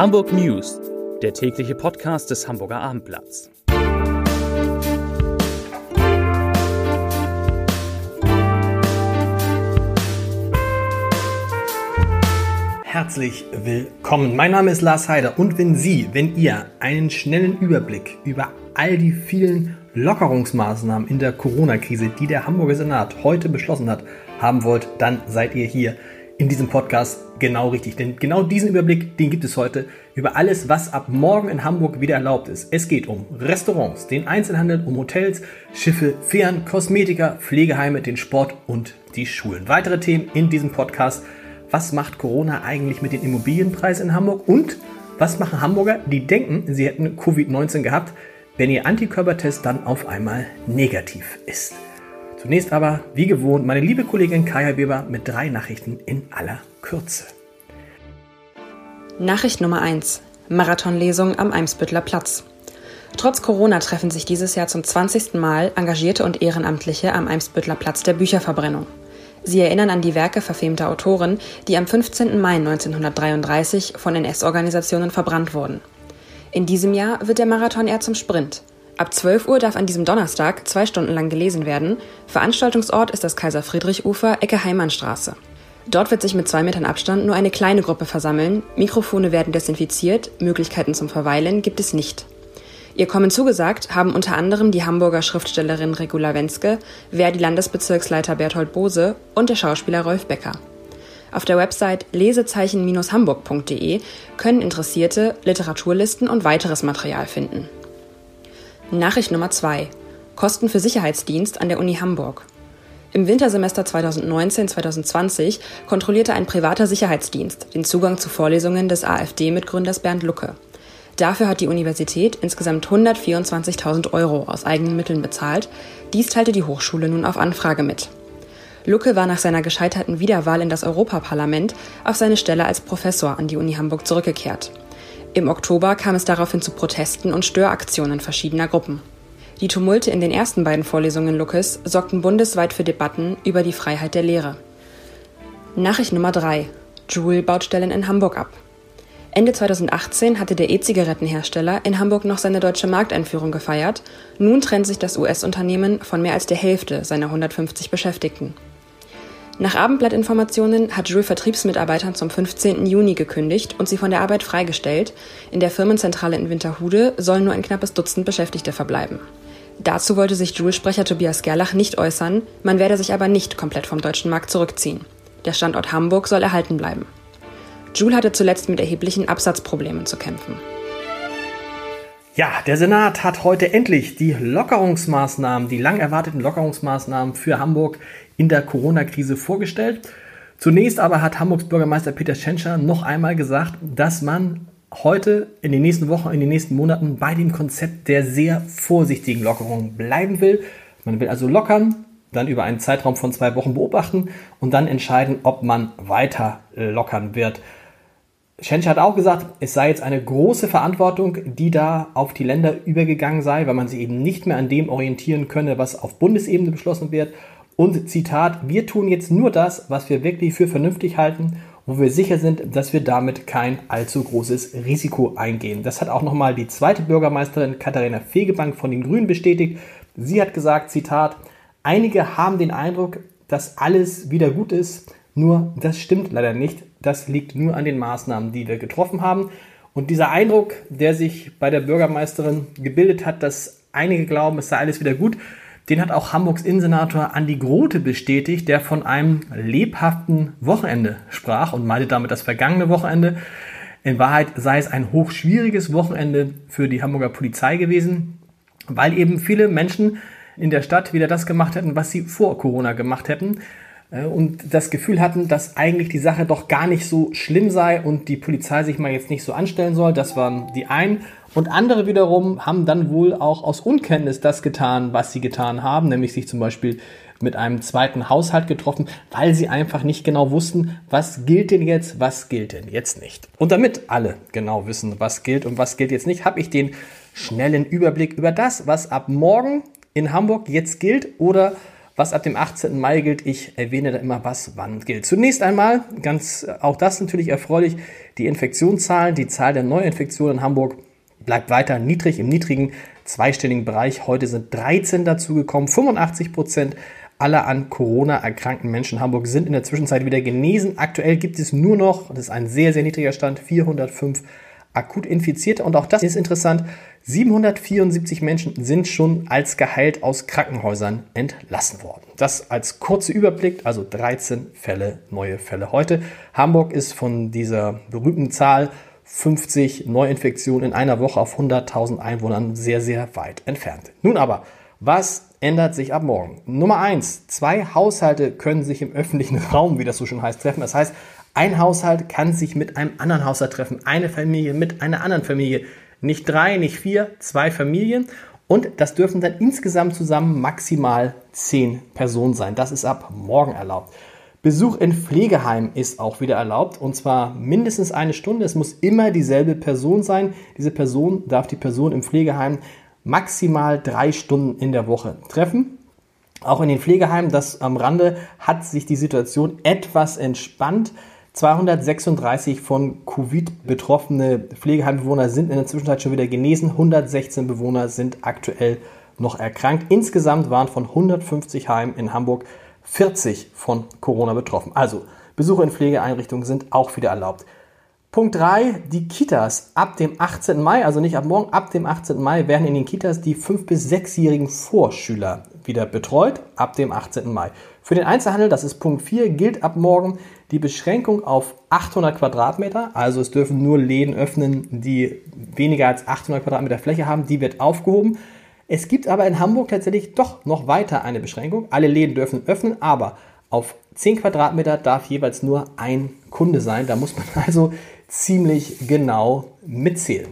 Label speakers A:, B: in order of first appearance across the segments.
A: Hamburg News, der tägliche Podcast des Hamburger Abendblatts.
B: Herzlich willkommen. Mein Name ist Lars Heider und wenn Sie, wenn ihr einen schnellen Überblick über all die vielen Lockerungsmaßnahmen in der Corona-Krise, die der Hamburger Senat heute beschlossen hat, haben wollt, dann seid ihr hier in diesem Podcast genau richtig. Denn genau diesen Überblick, den gibt es heute über alles, was ab morgen in Hamburg wieder erlaubt ist. Es geht um Restaurants, den Einzelhandel, um Hotels, Schiffe, Fähren, Kosmetika, Pflegeheime, den Sport und die Schulen. Weitere Themen in diesem Podcast. Was macht Corona eigentlich mit den Immobilienpreisen in Hamburg? Und was machen Hamburger, die denken, sie hätten Covid-19 gehabt? wenn Ihr Antikörpertest dann auf einmal negativ ist. Zunächst aber, wie gewohnt, meine liebe Kollegin Kaya Weber mit drei Nachrichten in aller Kürze.
C: Nachricht Nummer 1. Marathonlesung am Eimsbüttler Platz. Trotz Corona treffen sich dieses Jahr zum 20. Mal Engagierte und Ehrenamtliche am Eimsbüttler Platz der Bücherverbrennung. Sie erinnern an die Werke verfemter Autoren, die am 15. Mai 1933 von NS-Organisationen verbrannt wurden. In diesem Jahr wird der Marathon eher zum Sprint. Ab 12 Uhr darf an diesem Donnerstag zwei Stunden lang gelesen werden. Veranstaltungsort ist das Kaiser-Friedrich-Ufer, Ecke Heimannstraße. Dort wird sich mit zwei Metern Abstand nur eine kleine Gruppe versammeln. Mikrofone werden desinfiziert, Möglichkeiten zum Verweilen gibt es nicht. Ihr Kommen zugesagt haben unter anderem die Hamburger Schriftstellerin Regula Wenske, Verdi-Landesbezirksleiter Berthold Bose und der Schauspieler Rolf Becker. Auf der Website lesezeichen-hamburg.de können Interessierte Literaturlisten und weiteres Material finden. Nachricht Nummer 2. Kosten für Sicherheitsdienst an der Uni Hamburg. Im Wintersemester 2019-2020 kontrollierte ein privater Sicherheitsdienst den Zugang zu Vorlesungen des AfD-Mitgründers Bernd Lucke. Dafür hat die Universität insgesamt 124.000 Euro aus eigenen Mitteln bezahlt. Dies teilte die Hochschule nun auf Anfrage mit. Lucke war nach seiner gescheiterten Wiederwahl in das Europaparlament auf seine Stelle als Professor an die Uni Hamburg zurückgekehrt. Im Oktober kam es daraufhin zu Protesten und Störaktionen verschiedener Gruppen. Die Tumulte in den ersten beiden Vorlesungen Luckes sorgten bundesweit für Debatten über die Freiheit der Lehre. Nachricht Nummer 3. Joule baut Stellen in Hamburg ab. Ende 2018 hatte der E-Zigarettenhersteller in Hamburg noch seine deutsche Markteinführung gefeiert. Nun trennt sich das US-Unternehmen von mehr als der Hälfte seiner 150 Beschäftigten. Nach Abendblattinformationen hat Jules Vertriebsmitarbeitern zum 15. Juni gekündigt und sie von der Arbeit freigestellt. In der Firmenzentrale in Winterhude sollen nur ein knappes Dutzend Beschäftigte verbleiben. Dazu wollte sich Jules-Sprecher Tobias Gerlach nicht äußern, man werde sich aber nicht komplett vom deutschen Markt zurückziehen. Der Standort Hamburg soll erhalten bleiben. Jules hatte zuletzt mit erheblichen Absatzproblemen zu kämpfen.
B: Ja, der Senat hat heute endlich die Lockerungsmaßnahmen, die lang erwarteten Lockerungsmaßnahmen für Hamburg in der Corona-Krise vorgestellt. Zunächst aber hat Hamburgs Bürgermeister Peter Schenscher noch einmal gesagt, dass man heute in den nächsten Wochen, in den nächsten Monaten bei dem Konzept der sehr vorsichtigen Lockerung bleiben will. Man will also lockern, dann über einen Zeitraum von zwei Wochen beobachten und dann entscheiden, ob man weiter lockern wird. Schensch hat auch gesagt, es sei jetzt eine große Verantwortung, die da auf die Länder übergegangen sei, weil man sich eben nicht mehr an dem orientieren könne, was auf Bundesebene beschlossen wird. Und Zitat, wir tun jetzt nur das, was wir wirklich für vernünftig halten, wo wir sicher sind, dass wir damit kein allzu großes Risiko eingehen. Das hat auch nochmal die zweite Bürgermeisterin Katharina Fegebank von den Grünen bestätigt. Sie hat gesagt, Zitat, einige haben den Eindruck, dass alles wieder gut ist, nur das stimmt leider nicht. Das liegt nur an den Maßnahmen, die wir getroffen haben. Und dieser Eindruck, der sich bei der Bürgermeisterin gebildet hat, dass einige glauben, es sei alles wieder gut, den hat auch Hamburgs Innensenator Andi Grote bestätigt, der von einem lebhaften Wochenende sprach und meinte damit das vergangene Wochenende. In Wahrheit sei es ein hochschwieriges Wochenende für die Hamburger Polizei gewesen, weil eben viele Menschen in der Stadt wieder das gemacht hätten, was sie vor Corona gemacht hätten und das Gefühl hatten, dass eigentlich die Sache doch gar nicht so schlimm sei und die Polizei sich mal jetzt nicht so anstellen soll. Das waren die einen. Und andere wiederum haben dann wohl auch aus Unkenntnis das getan, was sie getan haben, nämlich sich zum Beispiel mit einem zweiten Haushalt getroffen, weil sie einfach nicht genau wussten, was gilt denn jetzt, was gilt denn jetzt nicht. Und damit alle genau wissen, was gilt und was gilt jetzt nicht, habe ich den schnellen Überblick über das, was ab morgen in Hamburg jetzt gilt oder was ab dem 18. Mai gilt. Ich erwähne da immer, was wann gilt. Zunächst einmal, ganz auch das natürlich erfreulich, die Infektionszahlen, die Zahl der Neuinfektionen in Hamburg bleibt weiter niedrig, im niedrigen zweistelligen Bereich. Heute sind 13 dazugekommen, 85 Prozent aller an Corona erkrankten Menschen in Hamburg sind in der Zwischenzeit wieder genesen. Aktuell gibt es nur noch, das ist ein sehr, sehr niedriger Stand, 405 akut Infizierte. Und auch das ist interessant, 774 Menschen sind schon als geheilt aus Krankenhäusern entlassen worden. Das als kurzer Überblick, also 13 Fälle, neue Fälle heute. Hamburg ist von dieser berühmten Zahl 50 Neuinfektionen in einer Woche auf 100.000 Einwohnern sehr, sehr weit entfernt. Nun aber, was ändert sich ab morgen? Nummer eins: Zwei Haushalte können sich im öffentlichen Raum, wie das so schon heißt, treffen. Das heißt, ein Haushalt kann sich mit einem anderen Haushalt treffen. Eine Familie mit einer anderen Familie. Nicht drei, nicht vier, zwei Familien. Und das dürfen dann insgesamt zusammen maximal zehn Personen sein. Das ist ab morgen erlaubt. Besuch in Pflegeheimen ist auch wieder erlaubt und zwar mindestens eine Stunde. Es muss immer dieselbe Person sein. Diese Person darf die Person im Pflegeheim maximal drei Stunden in der Woche treffen. Auch in den Pflegeheimen, das am Rande, hat sich die Situation etwas entspannt. 236 von Covid betroffene Pflegeheimbewohner sind in der Zwischenzeit schon wieder genesen. 116 Bewohner sind aktuell noch erkrankt. Insgesamt waren von 150 Heimen in Hamburg 40 von Corona betroffen. Also Besuche in Pflegeeinrichtungen sind auch wieder erlaubt. Punkt 3, die Kitas. Ab dem 18. Mai, also nicht ab morgen, ab dem 18. Mai werden in den Kitas die 5- bis 6-jährigen Vorschüler wieder betreut, ab dem 18. Mai. Für den Einzelhandel, das ist Punkt 4, gilt ab morgen die Beschränkung auf 800 Quadratmeter. Also es dürfen nur Läden öffnen, die weniger als 800 Quadratmeter Fläche haben. Die wird aufgehoben. Es gibt aber in Hamburg tatsächlich doch noch weiter eine Beschränkung. Alle Läden dürfen öffnen, aber auf 10 Quadratmeter darf jeweils nur ein Kunde sein. Da muss man also ziemlich genau mitzählen.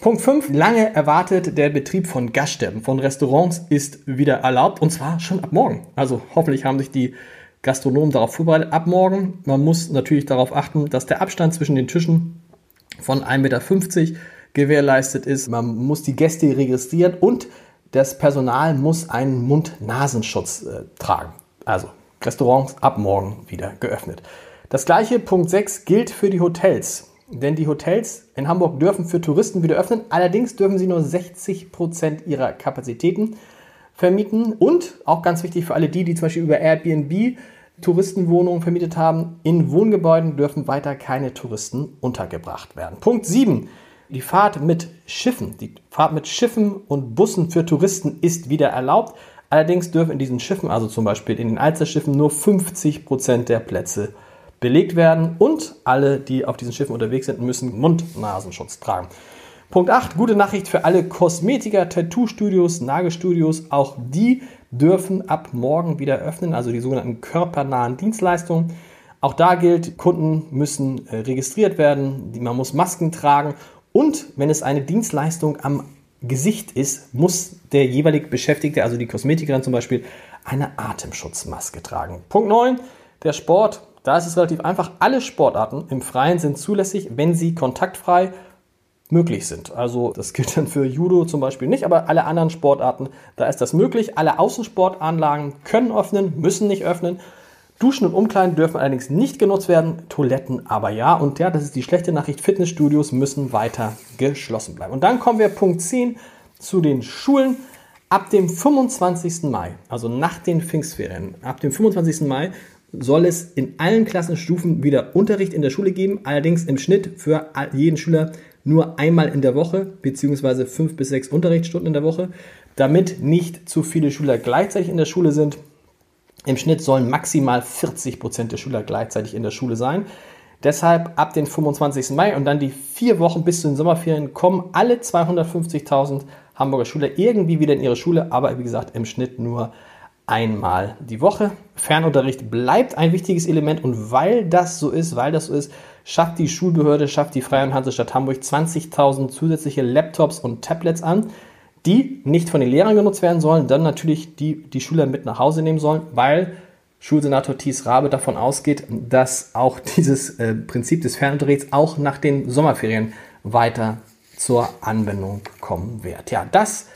B: Punkt 5. Lange erwartet der Betrieb von Gaststätten, von Restaurants ist wieder erlaubt und zwar schon ab morgen. Also hoffentlich haben sich die Gastronomen darauf vorbereitet. Ab morgen, man muss natürlich darauf achten, dass der Abstand zwischen den Tischen von 1,50 Meter gewährleistet ist. Man muss die Gäste registrieren und das Personal muss einen Mund-Nasenschutz äh, tragen. Also Restaurants ab morgen wieder geöffnet. Das gleiche Punkt 6 gilt für die Hotels. Denn die Hotels in Hamburg dürfen für Touristen wieder öffnen. Allerdings dürfen sie nur 60 Prozent ihrer Kapazitäten vermieten. Und auch ganz wichtig für alle die, die zum Beispiel über Airbnb Touristenwohnungen vermietet haben, in Wohngebäuden dürfen weiter keine Touristen untergebracht werden. Punkt 7. Die Fahrt mit Schiffen, die Fahrt mit Schiffen und Bussen für Touristen ist wieder erlaubt. Allerdings dürfen in diesen Schiffen, also zum Beispiel in den Alsterschiffen, nur 50 Prozent der Plätze belegt werden und alle, die auf diesen Schiffen unterwegs sind, müssen Mund-Nasenschutz tragen. Punkt 8, gute Nachricht für alle Kosmetiker, Tattoo-Studios, Nagelstudios. Auch die dürfen ab morgen wieder öffnen, also die sogenannten körpernahen Dienstleistungen. Auch da gilt, Kunden müssen äh, registriert werden, man muss Masken tragen und wenn es eine Dienstleistung am Gesicht ist, muss der jeweilige Beschäftigte, also die Kosmetikerin zum Beispiel, eine Atemschutzmaske tragen. Punkt 9, der Sport. Da ist es relativ einfach. Alle Sportarten im Freien sind zulässig, wenn sie kontaktfrei möglich sind. Also das gilt dann für Judo zum Beispiel nicht, aber alle anderen Sportarten, da ist das möglich. Alle Außensportanlagen können öffnen, müssen nicht öffnen. Duschen und Umkleiden dürfen allerdings nicht genutzt werden, Toiletten aber ja. Und ja, das ist die schlechte Nachricht, Fitnessstudios müssen weiter geschlossen bleiben. Und dann kommen wir Punkt 10 zu den Schulen. Ab dem 25. Mai, also nach den Pfingstferien, ab dem 25. Mai soll es in allen Klassenstufen wieder Unterricht in der Schule geben, allerdings im Schnitt für jeden Schüler nur einmal in der Woche, beziehungsweise fünf bis sechs Unterrichtsstunden in der Woche, damit nicht zu viele Schüler gleichzeitig in der Schule sind. Im Schnitt sollen maximal 40 Prozent der Schüler gleichzeitig in der Schule sein. Deshalb ab den 25. Mai und dann die vier Wochen bis zu den Sommerferien kommen alle 250.000 Hamburger Schüler irgendwie wieder in ihre Schule, aber wie gesagt im Schnitt nur einmal die Woche. Fernunterricht bleibt ein wichtiges Element und weil das so ist, weil das so ist, schafft die Schulbehörde, schafft die Freie und Hansestadt Hamburg 20.000 zusätzliche Laptops und Tablets an, die nicht von den Lehrern genutzt werden sollen, dann natürlich die, die Schüler mit nach Hause nehmen sollen, weil Schulsenator Thies Rabe davon ausgeht, dass auch dieses äh, Prinzip des Fernunterrichts auch nach den Sommerferien weiter zur Anwendung kommen wird. Ja, das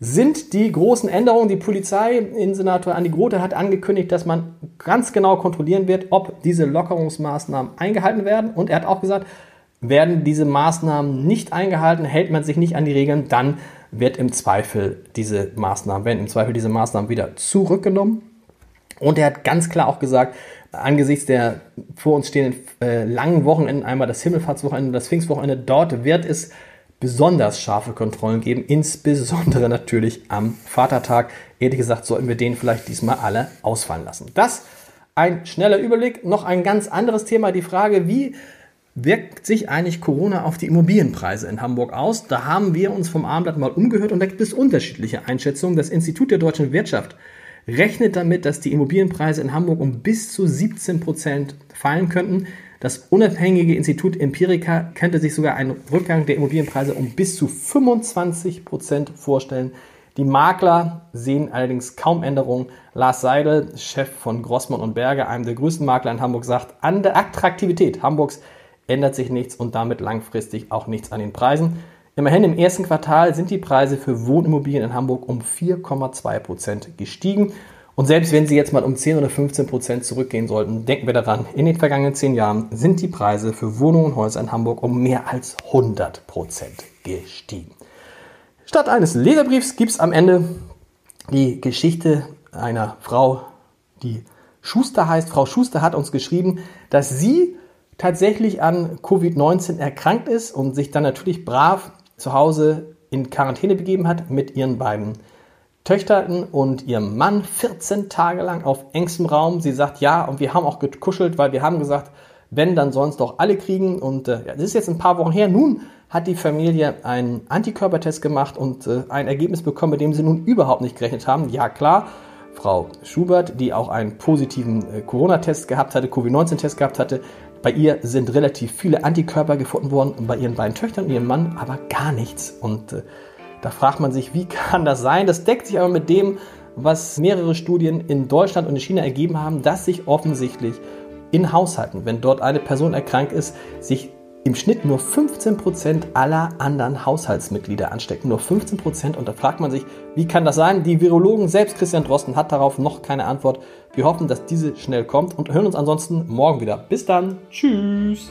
B: sind die großen Änderungen. Die Polizei in Senator Andi Grote hat angekündigt, dass man ganz genau kontrollieren wird, ob diese Lockerungsmaßnahmen eingehalten werden. Und er hat auch gesagt, werden diese Maßnahmen nicht eingehalten, hält man sich nicht an die Regeln, dann wird im Zweifel diese Maßnahmen, werden im Zweifel diese Maßnahmen wieder zurückgenommen. Und er hat ganz klar auch gesagt, angesichts der vor uns stehenden äh, langen Wochenenden, einmal das Himmelfahrtswochenende das Pfingstwochenende, dort wird es besonders scharfe Kontrollen geben, insbesondere natürlich am Vatertag. Ehrlich gesagt, sollten wir den vielleicht diesmal alle ausfallen lassen. Das ein schneller Überblick. Noch ein ganz anderes Thema, die Frage, wie wirkt sich eigentlich Corona auf die Immobilienpreise in Hamburg aus? Da haben wir uns vom Abendblatt mal umgehört und da gibt es unterschiedliche Einschätzungen. Das Institut der deutschen Wirtschaft rechnet damit, dass die Immobilienpreise in Hamburg um bis zu 17 Prozent fallen könnten. Das unabhängige Institut Empirica könnte sich sogar einen Rückgang der Immobilienpreise um bis zu 25 Prozent vorstellen. Die Makler sehen allerdings kaum Änderungen. Lars Seidel, Chef von Grossmann und Berger, einem der größten Makler in Hamburg, sagt, an der Attraktivität Hamburgs ändert sich nichts und damit langfristig auch nichts an den Preisen. Immerhin im ersten Quartal sind die Preise für Wohnimmobilien in Hamburg um 4,2 Prozent gestiegen. Und selbst wenn sie jetzt mal um 10 oder 15 Prozent zurückgehen sollten, denken wir daran, in den vergangenen 10 Jahren sind die Preise für Wohnungen und Häuser in Hamburg um mehr als 100 Prozent gestiegen. Statt eines Leserbriefs gibt es am Ende die Geschichte einer Frau, die Schuster heißt. Frau Schuster hat uns geschrieben, dass sie tatsächlich an Covid-19 erkrankt ist und sich dann natürlich brav zu Hause in Quarantäne begeben hat mit ihren beiden Töchtern und ihrem Mann 14 Tage lang auf engstem Raum. Sie sagt ja und wir haben auch gekuschelt, weil wir haben gesagt, wenn, dann sollen es doch alle kriegen. Und äh, das ist jetzt ein paar Wochen her. Nun hat die Familie einen Antikörpertest gemacht und äh, ein Ergebnis bekommen, mit dem sie nun überhaupt nicht gerechnet haben. Ja klar, Frau Schubert, die auch einen positiven äh, Corona-Test gehabt hatte, Covid-19-Test gehabt hatte, bei ihr sind relativ viele Antikörper gefunden worden und bei ihren beiden Töchtern und ihrem Mann aber gar nichts. Und äh, da fragt man sich, wie kann das sein? Das deckt sich aber mit dem, was mehrere Studien in Deutschland und in China ergeben haben, dass sich offensichtlich in Haushalten, wenn dort eine Person erkrankt ist, sich im Schnitt nur 15% aller anderen Haushaltsmitglieder anstecken. Nur 15% und da fragt man sich, wie kann das sein? Die Virologen, selbst Christian Drosten, hat darauf noch keine Antwort. Wir hoffen, dass diese schnell kommt und hören uns ansonsten morgen wieder. Bis dann. Tschüss.